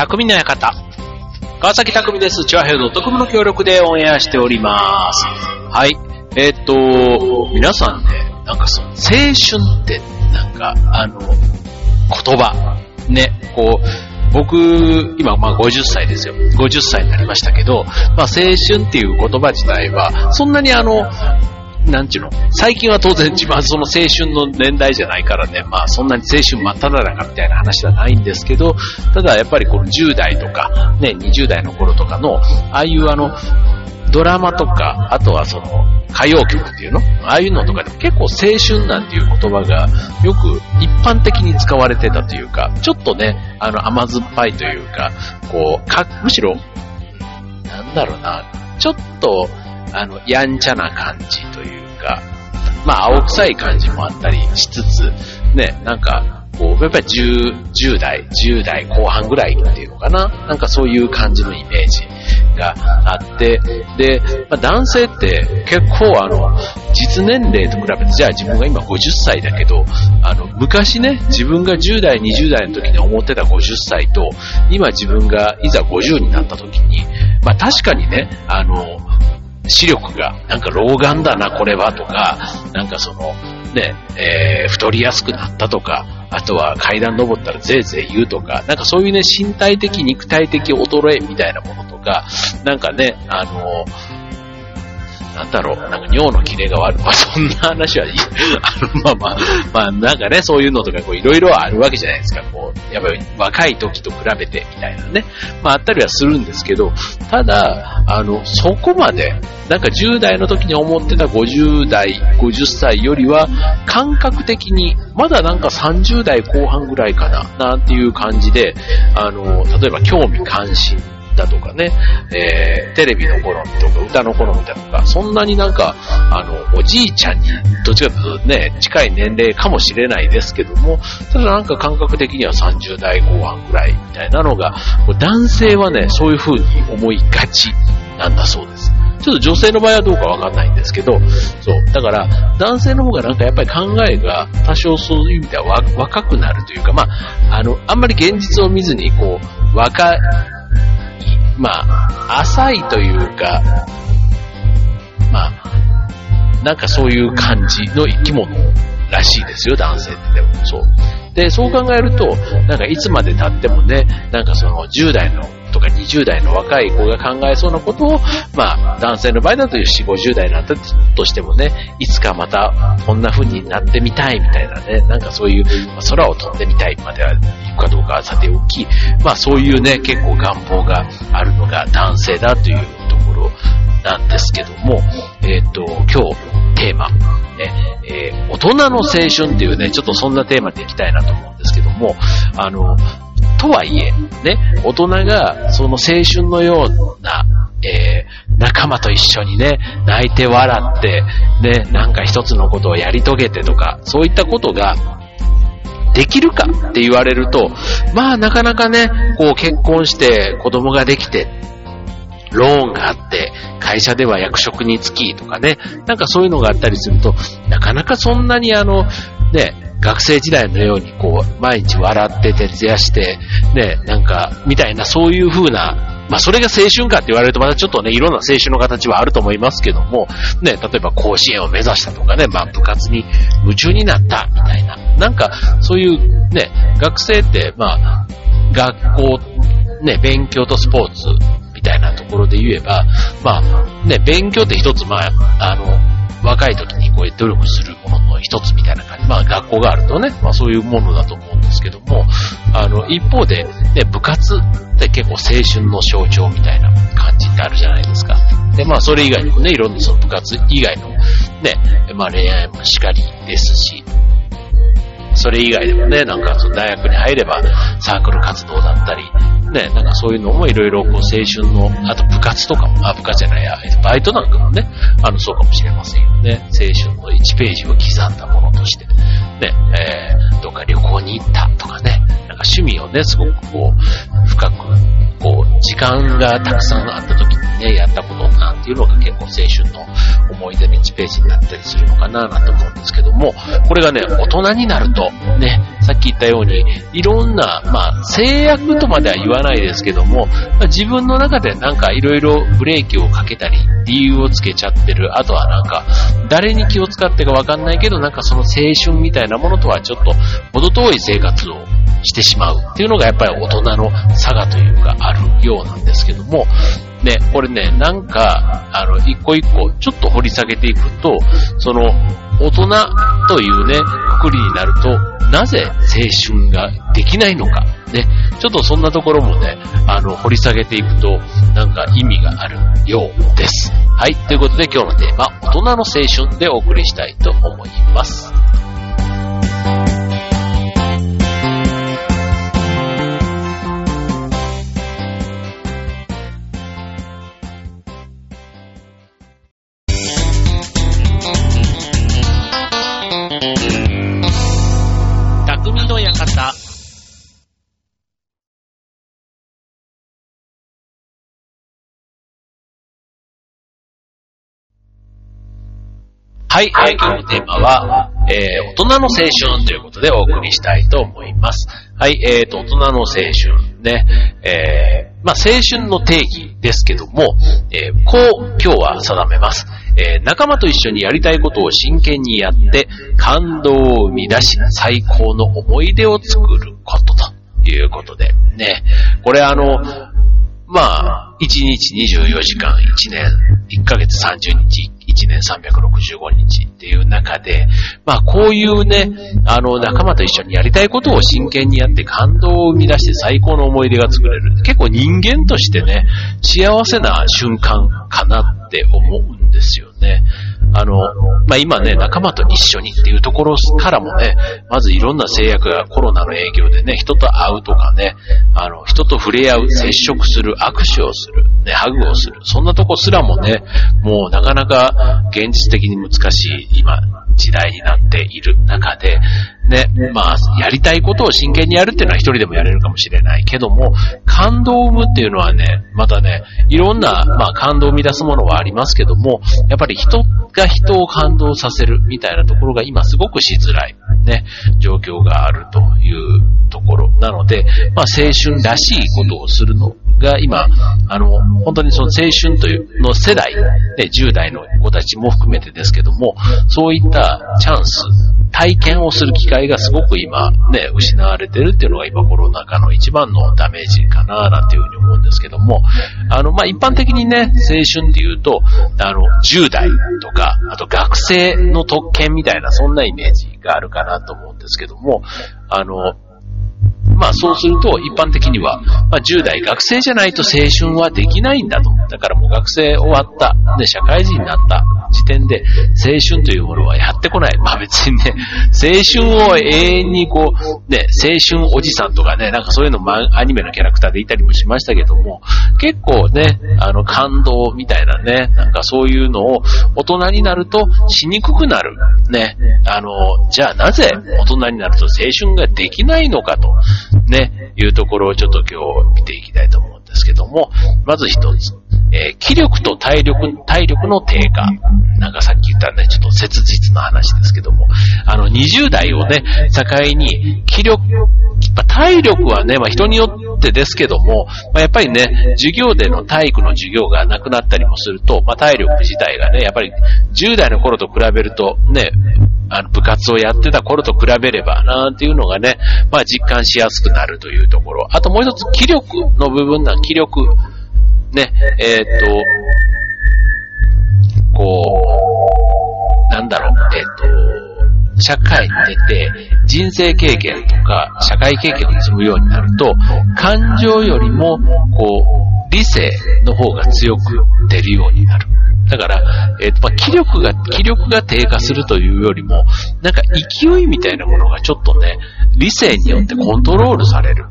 匠の館。川崎匠です。チュアヘルド特務の協力でオンエアしております。はい。えーっと、皆さんね、なんかその、青春って、なんか、あの、言葉、ね、こう、僕、今、まあ50歳ですよ。50歳になりましたけど、まあ青春っていう言葉自体は、そんなにあの、なんちゅうの？最近は当然自分はその青春の年代じゃないからね、まあそんなに青春真っ只中みたいな話ではないんですけど、ただやっぱりこの10代とか、ね、20代の頃とかの、ああいうあの、ドラマとか、あとはその、歌謡曲っていうの？ああいうのとかでも結構青春なんていう言葉がよく一般的に使われてたというか、ちょっとね、あの甘酸っぱいというか、こう、か、むしろ、なんだろうな、ちょっと、あの、やんちゃな感じというか、まあ、青臭い感じもあったりしつつ、ね、なんか、こう、やっぱり10、10代、10代後半ぐらいっていうのかな？なんかそういう感じのイメージがあって、で、まあ、男性って結構あの、実年齢と比べて、じゃあ自分が今50歳だけど、あの、昔ね、自分が10代、20代の時に思ってた50歳と、今自分がいざ50になった時に、まあ確かにね、あの、視力が、なんか老眼だな、これは、とか、なんかその、ね、えー太りやすくなったとか、あとは階段登ったらぜいぜい言うとか、なんかそういうね、身体的、肉体的衰えみたいなものとか、なんかね、あの、なんだろう、なんか尿の切れが悪い。まあそんな話はいい。あの、まあまあ、まあなんかね、そういうのとかこういろいろあるわけじゃないですか。こう、やっぱり若い時と比べてみたいなね。まああったりはするんですけど、ただ、あの、そこまで、なんか10代の時に思ってた50代、50歳よりは、感覚的に、まだなんか30代後半ぐらいかな、なんていう感じで、あの、例えば興味関心だとかね、えー、テレビの好みとか歌の好みだとか、そんなになんか、あの、おじいちゃんに、どっちかというとね、近い年齢かもしれないですけども、ただなんか感覚的には30代後半ぐらいみたいなのが、男性はね、そういう風に思いがちなんだそうです。ちょっと女性の場合はどうかわかんないんですけど、そう。だから、男性の方がなんかやっぱり考えが多少そういう意味では若くなるというか、まあ、あの、あんまり現実を見ずに、こう、若、まあ、浅いというか、まあ、なんかそういう感じの生き物らしいですよ、男性ってでも。そう。で、そう考えると、なんかいつまで経ってもね、なんかその10代のとか20代の若い子が考えそうなことを、まあ、男性の場合だと4、50代になったとしてもね、いつかまたこんな風になってみたいみたいなね、なんかそういう、まあ空を飛んでみたいまでは行くかどうかはさておき、まあそういうね、結構願望があるのが男性だというところなんですけども、えっ、と、今日テーマ、ね、えー大人の青春っていうね、ちょっとそんなテーマでいきたいなと思うんですけども、あの、とはいえ、ね、大人がその青春のような、えー仲間と一緒にね、泣いて笑って、ね、なんか一つのことをやり遂げてとか、そういったことが、できるかって言われると、まあなかなかね、こう結婚して子供ができて、ローンがあって、会社では役職に就きとかね、なんかそういうのがあったりすると、なかなかそんなにあの、ね、学生時代のようにこう、毎日笑って徹夜して、ね、なんか、みたいなそういう風な、まあそれが青春かって言われるとまたちょっとね、いろんな青春の形はあると思いますけども、ね、例えば甲子園を目指したとかね、まあ部活に夢中になったみたいな、なんかそういうね、学生ってまあ、学校、ね、勉強とスポーツみたいなところで言えば、まあ、ね、勉強って一つ、まあ、あの、若い時にこういう努力するものの一つみたいな感じ。まあ学校があるとね、まあそういうものだと思うんですけども、あの、一方で、ね、部活って結構青春の象徴みたいな感じってあるじゃないですか。で、まあそれ以外にもね、いろんなその部活以外のね、まあ恋愛もしかりですし、それ以外でもね、なんかその大学に入ればサークル活動だったり、ね、なんかそういうのもいろいろこう青春の、あと部活とかも、あ、部活じゃないや、バイトなんかもね、あの、そうかもしれませんよね。青春の1ページを刻んだものとして、ね、えー、どっか旅行に行ったとかね、なんか趣味をね、すごくこう、深く、こう、時間がたくさんあった時にね、やったことなんていうのが結構青春の思い出の1ページになったりするのかななんて思うんですけども、これがね、大人になると、ね、さっき言ったように、いろんな、まあ、制約とまでは言わないですけども、まあ、自分の中でなんかいろいろブレーキをかけたり、理由をつけちゃってる、あとはなんか、誰に気を使ってかわかんないけど、なんかその青春みたいなものとはちょっと、程遠い生活をしてしまうっていうのがやっぱり大人の差がというかあるようなんですけども、ね、これね、なんか、あの、一個一個ちょっと掘り下げていくと、その、大人というね、くくりになると、なぜ青春ができないのか、ね、ちょっとそんなところもね、あの、掘り下げていくと、なんか意味があるようです。はい、ということで今日のテーマ、大人の青春でお送りしたいと思います。はい、えー、今日のテーマは、えー、大人の青春ということでお送りしたいと思います。はい、えーと、大人の青春ね、えー、まあ、青春の定義ですけども、えー、こう今日は定めます。えー、仲間と一緒にやりたいことを真剣にやって、感動を生み出し、最高の思い出を作ることということで、ね、これあの、まあ、1日24時間、1年、1ヶ月30日、1年365日っていう中で、まあこういうね、あの仲間と一緒にやりたいことを真剣にやって感動を生み出して最高の思い出が作れる。結構人間としてね、幸せな瞬間かなって思うんですよね。あの、まあ、今ね、仲間と一緒にっていうところからもね、まずいろんな制約がコロナの影響でね、人と会うとかね、あの、人と触れ合う、接触する、握手をする、ね、ハグをする、そんなとこすらもね、もうなかなか現実的に難しい今、時代になっている中で、ね、まあ、やりたいことを真剣にやるっていうのは一人でもやれるかもしれないけども、感動を生むっていうのはね、またね、いろんな、まあ、感動を生み出すものはありますけども、やっぱり人が人を感動させるみたいなところが今すごくしづらい、ね、状況があるというところなので、まあ、青春らしいことをするのが今、あの、本当にその青春というの世代、ね、10代の子たちも含めてですけども、そういったチャンス、体験をする機会がすごく今ね、失われてるっていうのが今コロナ禍の一番のダメージかななんていうふうに思うんですけども、あの、まあ、一般的にね、青春っていうと、あの、10代とか、あと学生の特権みたいなそんなイメージがあるかなと思うんですけども、あの、まあそうすると一般的には、まあ、10代学生じゃないと青春はできないんだと。だからもう学生終わった、ね、社会人になった時点で青春というものはやってこない。まあ別にね、青春を永遠にこう、ね、青春おじさんとかね、なんかそういうのもアニメのキャラクターでいたりもしましたけども、結構ね、あの感動みたいなね、なんかそういうのを大人になるとしにくくなる。ね、あの、じゃあなぜ大人になると青春ができないのかと。ね、いうところをちょっと今日見ていきたいと思うんですけども、まず一つ、えー、気力と体力、体力の低下。なんかさっき言ったね、ちょっと切実な話ですけども、あの、20代をね、境に、気力、体力はね、まあ人によってですけども、まあやっぱりね、授業での体育の授業がなくなったりもすると、まあ体力自体がね、やっぱり10代の頃と比べるとね、あの、部活をやってた頃と比べれば、なんていうのがね、まあ実感しやすくなるというところ。あともう一つ、気力の部分な、気力。ね、えー、っと、こう、なんだろう、えー、っと、社会に出て人生経験とか社会経験を積むようになると、感情よりも、こう、理性の方が強く出るようになる。だから、えっ、ー、と、まあ、気力が、気力が低下するというよりも、なんか勢いみたいなものがちょっとね、理性によってコントロールされる。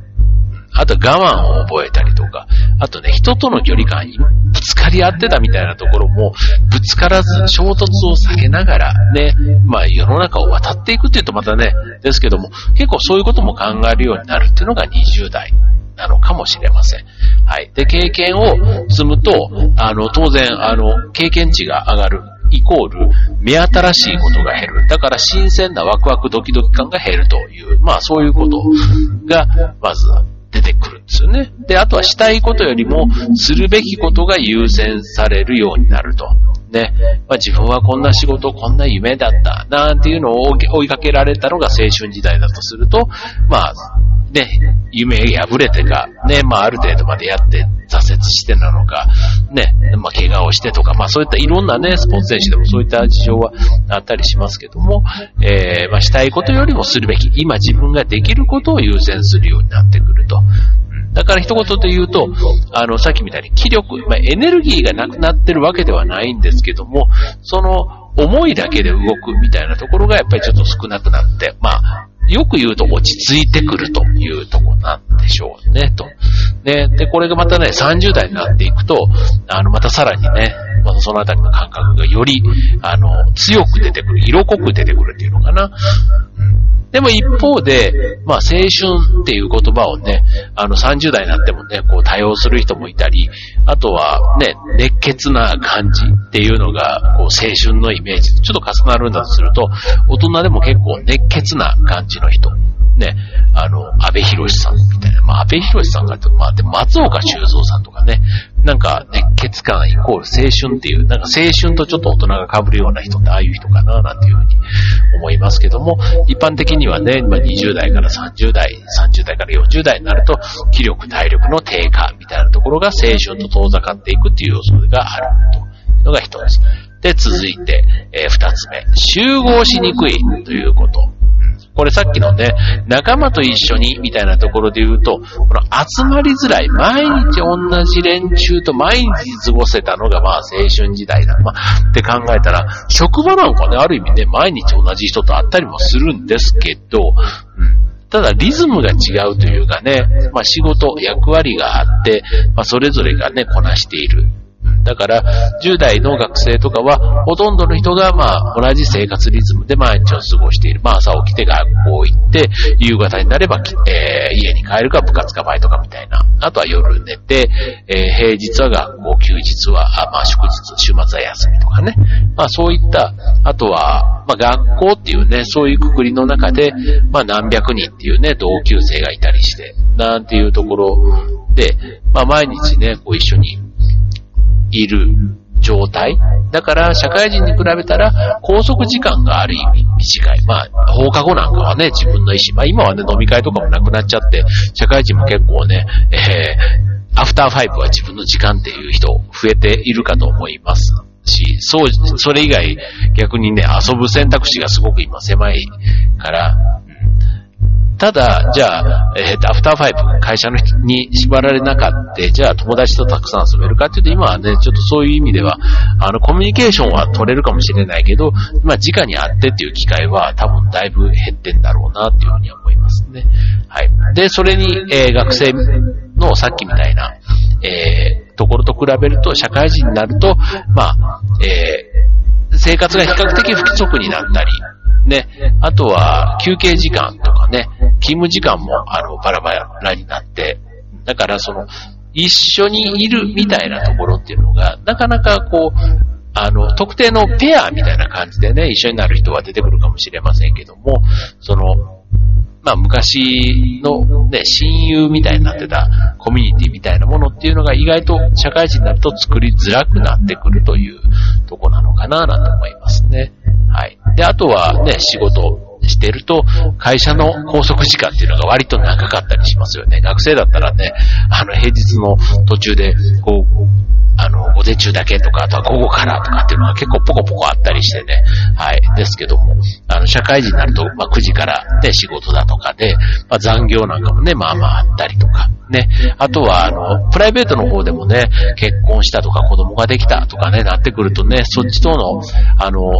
あと我慢を覚えたりとか、あとね、人との距離感にぶつかり合ってたみたいなところも、ぶつからず衝突を避けながらね、まあ世の中を渡っていくっていうとまたね、ですけども、結構そういうことも考えるようになるっていうのが20代なのかもしれません。はい。で、経験を積むと、あの、当然、あの、経験値が上がる。イコール、目新しいことが減る。だから新鮮なワクワクドキドキ感が減るという、まあそういうことが、まず出てくるんですよね。で、あとはしたいことよりも、するべきことが優先されるようになると。ね、まあ、自分はこんな仕事、こんな夢だった、なんていうのを追いかけられたのが青春時代だとすると、まあ、ね、夢破れてか、ね、まあある程度までやって挫折してなのか、ね、まあ怪我をしてとか、まあそういったいろんなね、スポーツ選手でもそういった事情はあったりしますけども、えー、まあしたいことよりもするべき、今自分ができることを優先するようになってくると。だから一言で言うと、あの、さっきみたいに気力、まあ、エネルギーがなくなってるわけではないんですけども、その思いだけで動くみたいなところがやっぱりちょっと少なくなって、まあ、よく言うと落ち着いてくるというとこなんでしょうね、と。ね、で、これがまたね、30代になっていくと、あの、またさらにね、またそのあたりの感覚がより、あの、強く出てくる、色濃く出てくるっていうのかな。でも一方で、まあ青春っていう言葉をね、あの30代になってもね、こう多用する人もいたり、あとはね、熱血な感じっていうのが、こう青春のイメージちょっと重なるんだとすると、大人でも結構熱血な感じの人。ね、あの、安倍博さんみたいな。まあ、安倍博さんが、まあ、で松岡修造さんとかね、なんか熱血感イコール青春っていう、なんか青春とちょっと大人が被るような人ってああいう人かな、なんていうふうに思いますけども、一般的にはね、まあ、20代から30代、30代から40代になると、気力、体力の低下みたいなところが青春と遠ざかっていくっていう要素があるというのが一つ。で、続いて、えー、二つ目。集合しにくいということ。これさっきのね、仲間と一緒にみたいなところで言うと、この集まりづらい、毎日同じ連中と毎日過ごせたのがまあ青春時代だ。まあ、って考えたら、職場なんかね、ある意味ね、毎日同じ人と会ったりもするんですけど、うんただリズムが違うというかね、まあ仕事、役割があって、まあそれぞれがね、こなしている。だから、10代の学生とかは、ほとんどの人が、まあ、同じ生活リズムで毎日を過ごしている。まあ、朝起きて学校行って、夕方になれば、えー、家に帰るか部活かバイトかみたいな。あとは夜寝て、えー、平日は学校、休日は、あまあ、祝日、週末は休みとかね。まあ、そういった、あとは、まあ、学校っていうね、そういうくくりの中で、まあ、何百人っていうね、同級生がいたりして、なんていうところで、まあ、毎日ね、こう一緒にいる状態。だから、社会人に比べたら、拘束時間がある意味短い。まあ、放課後なんかはね、自分の意思。まあ、今はね、飲み会とかもなくなっちゃって、社会人も結構ね、えー、アフターファイブは自分の時間っていう人増えているかと思いますし、そう、それ以外逆にね、遊ぶ選択肢がすごく今狭いから、ただ、じゃあ、えー、アフターファイブ、会社の人に縛られなかった、じゃあ友達とたくさん遊べるかっていうと、今はね、ちょっとそういう意味では、あの、コミュニケーションは取れるかもしれないけど、まあ、直に会ってっていう機会は多分だいぶ減ってんだろうなっていうふうに思いますね。はい。で、それに、えー、学生のさっきみたいな、えー、ところと比べると、社会人になると、まあ、えー、生活が比較的不規則になったり、ね、あとは休憩時間とかね、勤務時間もあのバラバラになって、だからその、一緒にいるみたいなところっていうのが、なかなかこう、あの、特定のペアみたいな感じでね、一緒になる人は出てくるかもしれませんけども、その、まあ昔のね、親友みたいになってたコミュニティみたいなものっていうのが意外と社会人になると作りづらくなってくるというとこなのかななんて思いますね。はい。で、あとはね、仕事してると、会社の拘束時間っていうのが割と長かったりしますよね。学生だったらね、あの、平日の途中で、こう、あの、午前中だけとか、あとは午後からとかっていうのは結構ポコポコあったりしてね。はい。ですけども、あの、社会人になると、まあ、9時からね、仕事だとかで、まあ、残業なんかもね、まあまああったりとか。ね。あとは、あの、プライベートの方でもね、結婚したとか子供ができたとかね、なってくるとね、そっちとの、あの、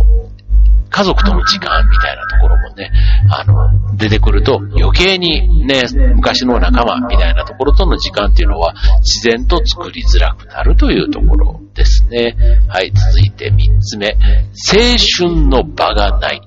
家族との時間みたいなところもね、あの、出てくると余計にね、昔の仲間みたいなところとの時間っていうのは自然と作りづらくなるというところですね。はい、続いて3つ目。青春の場がない。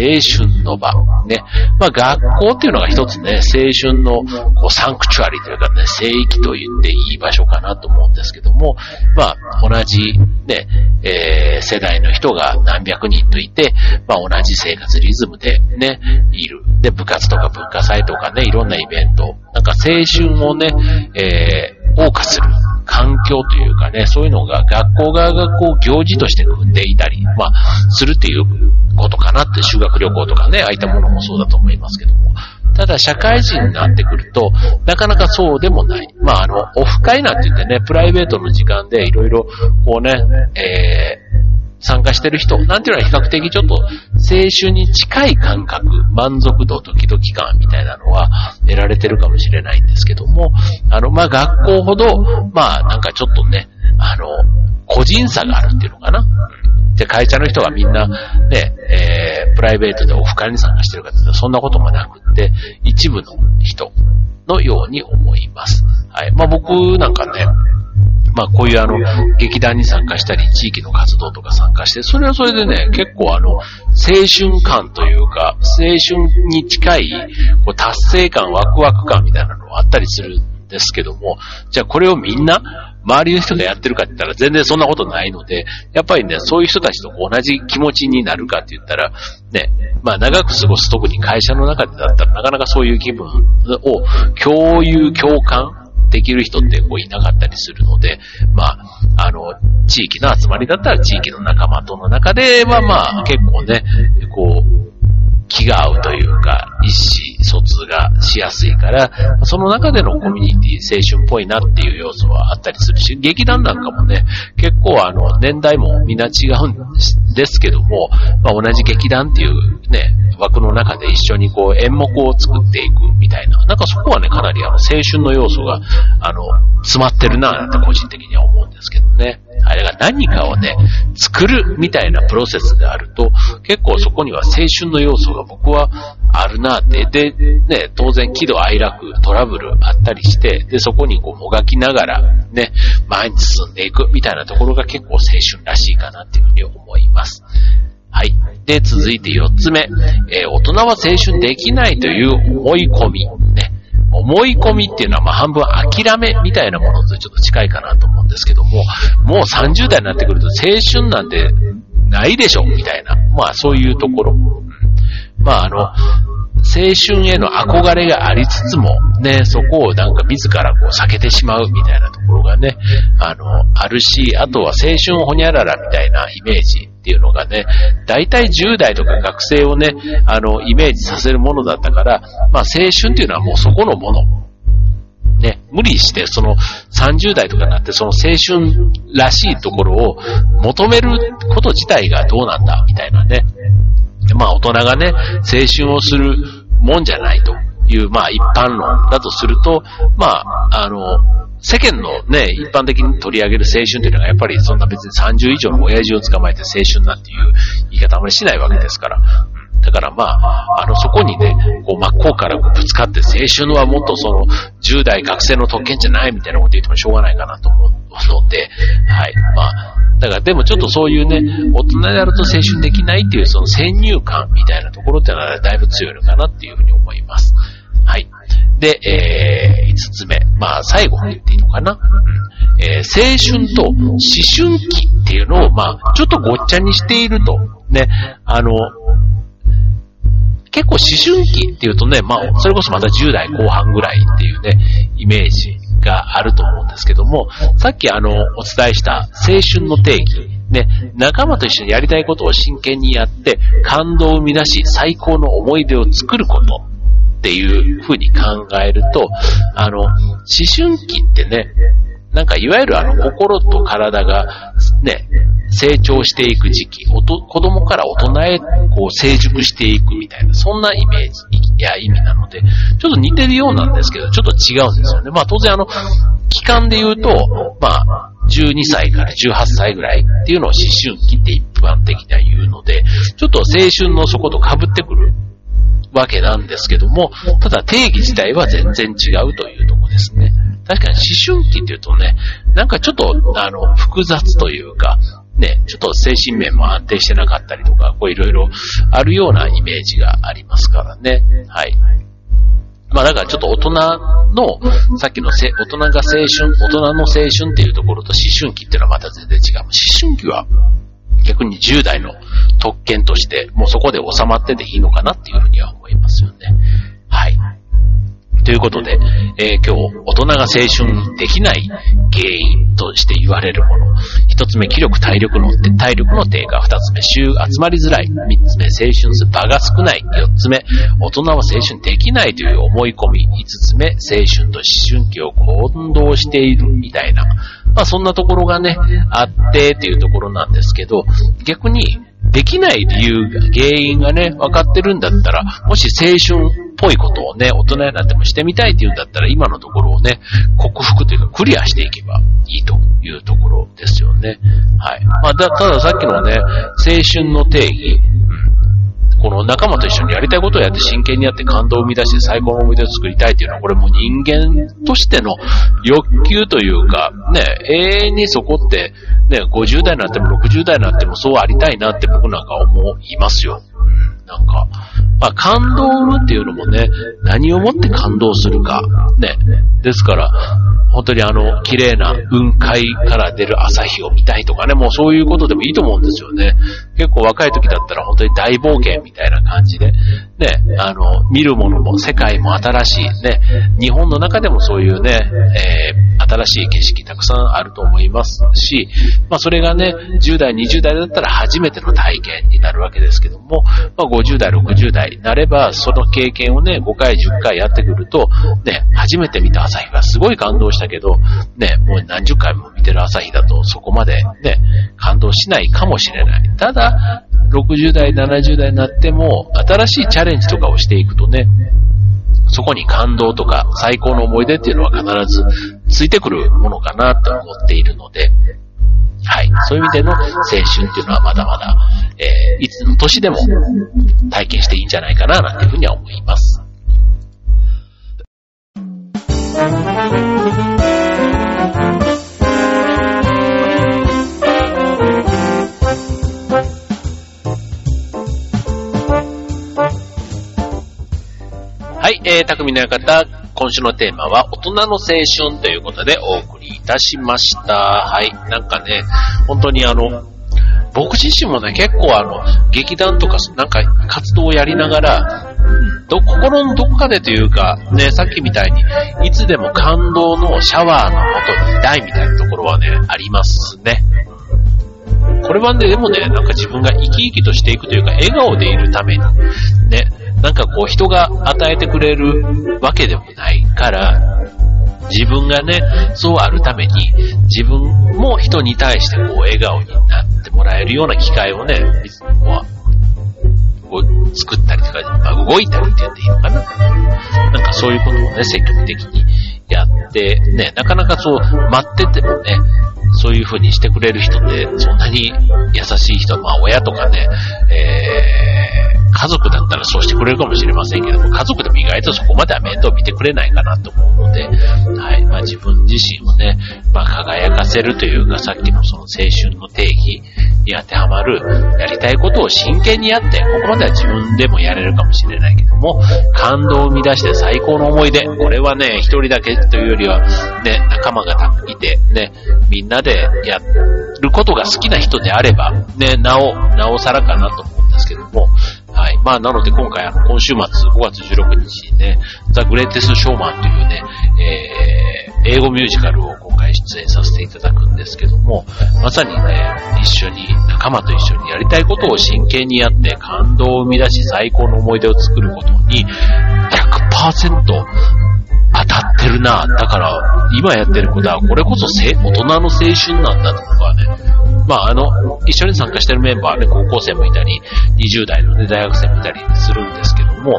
青春の場。ね。まあ学校っていうのが一つね、青春のこうサンクチュアリというかね、聖域と言っていい場所かなと思うんですけども、まあ同じね、えー、世代の人が何百人といて、まあ同じ生活リズムでね、いる。で、部活とか文化祭とかね、いろんなイベント、なんか青春をね、えー、謳歌する環境というかね、そういうのが学校側がこう行事として組んでいたり、まあ、するっていうことかなって修学旅行とかね、ああいったものもそうだと思いますけども。ただ社会人になってくると、なかなかそうでもない。まあ、あの、オフ会なんて言ってね、プライベートの時間でいろいろ、こうね、えー、参加してる人、なんていうのは比較的ちょっと青春に近い感覚、満足度、ドキドキ感みたいなのは得られてるかもしれないんですけども、あの、ま、学校ほど、まあ、なんかちょっとね、あの、個人差があるっていうのかな。で、会社の人がみんな、ね、えー、プライベートでオフ会に参加してるかってそんなこともなくって、一部の人のように思います。はい。まあ僕なんかね、まあこういうあの、劇団に参加したり、地域の活動とか参加して、それはそれでね、結構あの、青春感というか、青春に近い、こう達成感、ワクワク感みたいなのがあったりするんですけども、じゃあこれをみんな、周りの人がやってるかって言ったら全然そんなことないので、やっぱりね、そういう人たちと同じ気持ちになるかって言ったら、ね、まあ長く過ごす特に会社の中でだったらなかなかそういう気分を共有、共感できる人ってこういなかったりするので、まあ、あの、地域の集まりだったら地域の仲間との中ではまあ結構ね、こう、気が合うというか、意思疎通がしやすいから、その中でのコミュニティ、青春っぽいなっていう要素はあったりするし、劇団なんかもね、結構あの、年代もみんな違うんですけども、まあ、同じ劇団っていうね、枠の中で一緒にこう演目を作っていくみたいな、なんかそこはね、かなりあの、青春の要素が、あの、詰まってるなぁ、と個人的には思うんですけどね。あれが何かをね、作るみたいなプロセスであると、結構そこには青春の要素が僕はあるなって、で、ね、当然喜怒哀楽、トラブルあったりして、で、そこにこうもがきながら、ね、前に進んでいくみたいなところが結構青春らしいかなっていうふうに思います。はい。で、続いて4つ目。えー、大人は青春できないという思い込み。ね。思い込みっていうのはま半分諦めみたいなものとちょっと近いかなと思うんですけども、もう30代になってくると青春なんてないでしょみたいな。まあそういうところ。まああの、青春への憧れがありつつも、ね、そこをなんか自らこう避けてしまうみたいなところがね、あの、あるし、あとは青春ほにゃららみたいなイメージっていうのがね、大体10代とか学生をね、あの、イメージさせるものだったから、まあ青春っていうのはもうそこのもの。ね、無理してその30代とかになってその青春らしいところを求めること自体がどうなんだみたいなね。まあ大人がね、青春をするもんじゃないという、まあ一般論だとすると、まあ、あの、世間のね、一般的に取り上げる青春というのがやっぱりそんな別に30以上の親父を捕まえて青春なんていう言い方あまりしないわけですから。だからまあ、あの、そこにね、こう真っ向からぶつかって青春はもっとその10代学生の特権じゃないみたいなこと言ってもしょうがないかなと思うので、はい。まあ、だからでもちょっとそういうね、大人であると青春できないっていうその先入観みたいなところっていうのはだいぶ強いのかなっていうふうに思います。はい。で、えー、5つ目。まあ、最後に言っていいのかな？うん、えー、青春と思春期っていうのを、まあ、ちょっとごっちゃにしていると。ね、あの、結構思春期っていうとね、まあ、それこそまた10代後半ぐらいっていうね、イメージがあると思うんですけども、さっきあの、お伝えした青春の定義、ね、仲間と一緒にやりたいことを真剣にやって、感動を生み出し、最高の思い出を作ることっていうふうに考えると、あの、思春期ってね、なんかいわゆるあの心と体がね、成長していく時期、子供から大人へこう成熟していくみたいな、そんなイメージや意味なので、ちょっと似てるようなんですけど、ちょっと違うんですよね。まあ当然あの、期間で言うと、まあ、12歳から18歳ぐらいっていうのを思春期って一般的には言うので、ちょっと青春の底と被ってくるわけなんですけども、ただ定義自体は全然違うという。確かに思春期って言うとね、なんかちょっと、あの、複雑というか、ね、ちょっと精神面も安定してなかったりとか、こういろいろあるようなイメージがありますからね。はい。まあだからちょっと大人の、さっきのせ大人が青春、大人の青春っていうところと思春期っていうのはまた全然違う。思春期は逆に10代の特権として、もうそこで収まってていいのかなっていうふうには思いますよね。はい。ということで、えー、今日、大人が青春できない原因として言われるもの。一つ目、気力、体力の、体力の低下。二つ目、週集まりづらい。三つ目、青春する場が少ない。四つ目、大人は青春できないという思い込み。五つ目、青春と思春期を混同しているみたいな。まあそんなところがね、あってっていうところなんですけど、逆に、できない理由が、原因がね、分かってるんだったら、もし青春っぽいことをね、大人になってもしてみたいっていうんだったら、今のところをね、克服というかクリアしていけばいいというところですよね。はい。まあ、だ、たださっきのね、青春の定義、この仲間と一緒にやりたいことをやって真剣にやって感動を生み出して最高の思い出を作りたいっていうのは、これも人間としての欲求というか、ね、永遠にそこって、ね、50代になっても60代になってもそうありたいなって僕なんか思いますよ。なんか、まあ、感動を生むっていうのもね、何をもって感動するか。ね。ですから、本当にあの、綺麗な雲海から出る朝日を見たいとかね、もうそういうことでもいいと思うんですよね。結構若い時だったら本当に大冒険みたいな感じで、ね、あの、見るものも世界も新しい、ね、日本の中でもそういうね、えー、新しい景色たくさんあると思いますし、まあそれがね、10代、20代だったら初めての体験になるわけですけども、まあ50代、60代になれば、その経験をね、5回、10回やってくると、ね、初めて見た朝日はすごい感動したけど、ね、もう何十回も見てる朝日だとそこまでね、感動しないかもしれない。ただ、60代、70代になっても、新しいチャレンジとかをしていくとね、そこに感動とか最高の思い出っていうのは必ずついてくるものかなと思っているので、はい。そういう意味での青春っていうのはまだまだ、えー、いつの年でも体験していいんじゃないかな、なんていうふうには思います。はい、えー、匠の館、今週のテーマは、大人の青春ということでお送りいたしました。はい、なんかね、本当にあの、僕自身もね、結構あの、劇団とか、なんか活動をやりながら、ど、心のどこかでというか、ね、さっきみたいに、いつでも感動のシャワーの元にいたいみたいなところはね、ありますね。これはね、でもね、なんか自分が生き生きとしていくというか、笑顔でいるために、ね、なんかこう人が与えてくれるわけでもないから、自分がね、そうあるために、自分も人に対してこう笑顔になってもらえるような機会をね、こう作ったりとか、まあ、動いたりって言っていいのかな。なんかそういうことをね、積極的にやって、ね、なかなかそう、待っててもね、そういう風にしてくれる人って、そんなに優しい人、まあ親とかね、えー家族だったらそうしてくれるかもしれませんけども、家族でも意外とそこまでは面倒見てくれないかなと思うので、はい。まあ自分自身をね、まあ輝かせるというか、さっきのその青春の定義に当てはまる、やりたいことを真剣にやって、ここまでは自分でもやれるかもしれないけども、感動を生み出して最高の思い出、これはね、一人だけというよりは、ね、仲間がいて、ね、みんなでやることが好きな人であれば、ね、なお、なおさらかなと思うんですけども、はい。まあ、なので今回、あの、今週末5月16日にね、ザ・グレイテスト・ショーマンというね、えー、英語ミュージカルを出演させていただくんですけども、まさにね、一緒に、仲間と一緒にやりたいことを真剣にやって感動を生み出し最高の思い出を作ることに100%当たってるな。だから、今やってることは、これこそ大人の青春なんだとかね。まあ、あの、一緒に参加してるメンバーね、高校生もいたり、20代のね、大学生もいたりするんですけども、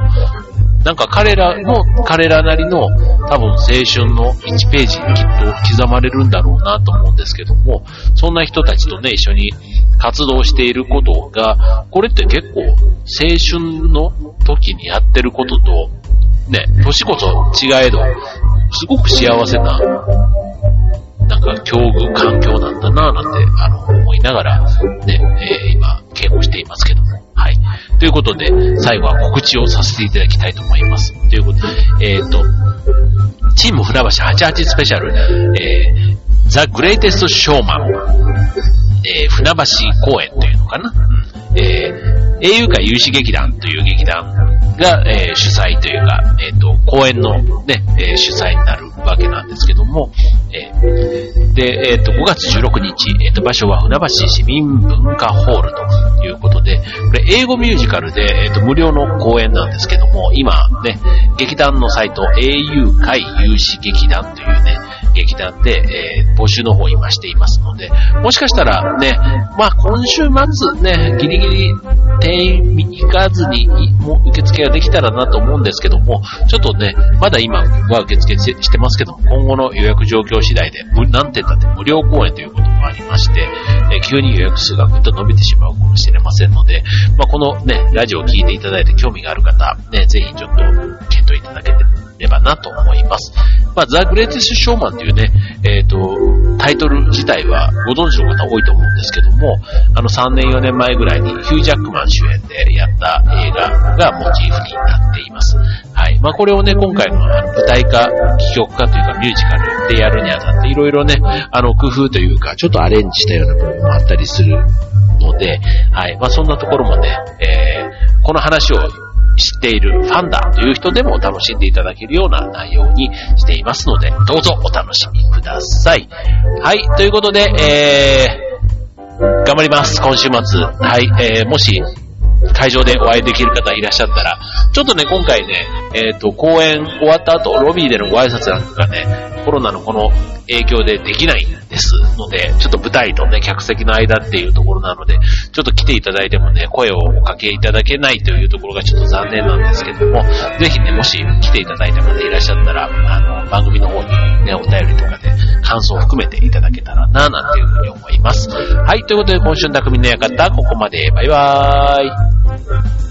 なんか彼らの、彼らなりの多分青春の1ページにきっと刻まれるんだろうなと思うんですけども、そんな人たちとね、一緒に活動していることが、これって結構青春の時にやってることとね、年こそ違えど、すごく幸せな、なんか境遇、環境なんだなぁなんて、あの、思いながら、ね、えー、ということで、最後は告知をさせていただきたいと思います。ということで、えっ、ー、と、チーム船橋88スペシャル、えー、ザ・グレイテスト・ショーマン、えー、船橋公演というのかな。えー、英雄会有志劇団という劇団が、えー、主催というか、えっ、ー、と、公演のね、えー、主催になるわけなんですけども、えー、で、えっ、ー、と、5月16日、えっ、と、場所は船橋市民文化ホールということで、これ英語ミュージカルで、えっ、と、無料の公演なんですけども、今ね、劇団のサイト、au 会有志劇団というね、劇団で、えー、募集の方今していますので、もしかしたらね、まあ今週末ね、ギリギリ定員見に行かずに、もう受付ができたらなと思うんですけども、ちょっとね、まだ今は受付してますけども、今後の予約状況次第で、何点だって無料公演ということもありまして、えー、急に予約数がぐっと伸びてしまうかもしれませんので、まあこのね、ラジオを聴いていただいて興味がある方、ね、ぜひちょっと検討いただけてればなと思います。まあ、ザ・グレイティスト・ショーマンというね、えっ、ー、と、タイトル自体はご存知の方多いと思うんですけども、あの3年4年前ぐらいにヒュージャックマン主演でやった映画がモチーフになっています。はい。まあ、これをね、今回のあの舞台化、戯曲化というかミュージカルでやるにあたっていろいろね、あの工夫というか、ちょっとアレンジしたような部分もあったりするので、はい。まあ、そんなところもね、えー、この話を知っているファンだという人でも楽しんでいただけるような内容にしていますので、どうぞお楽しみください。はい、ということで、えー、頑張ります、今週末。はい、えー、もし、会場でお会いできる方いらっしゃったら、ちょっとね、今回ね、えっ、ー、と、公演終わった後、ロビーでのご挨拶なんかがね、コロナのこの影響でできないんですので、ちょっと舞台とね、客席の間っていうところなので、ちょっと来ていただいてもね、声をおかけいただけないというところがちょっと残念なんですけども、ぜひね、もし来ていただいた方いらっしゃったら、あの、番組の方にね、お便りとかで感想を含めていただけたらな、なんていうふうに思います。はい、ということで、今週の匠の館、ここまで。バイバーイ。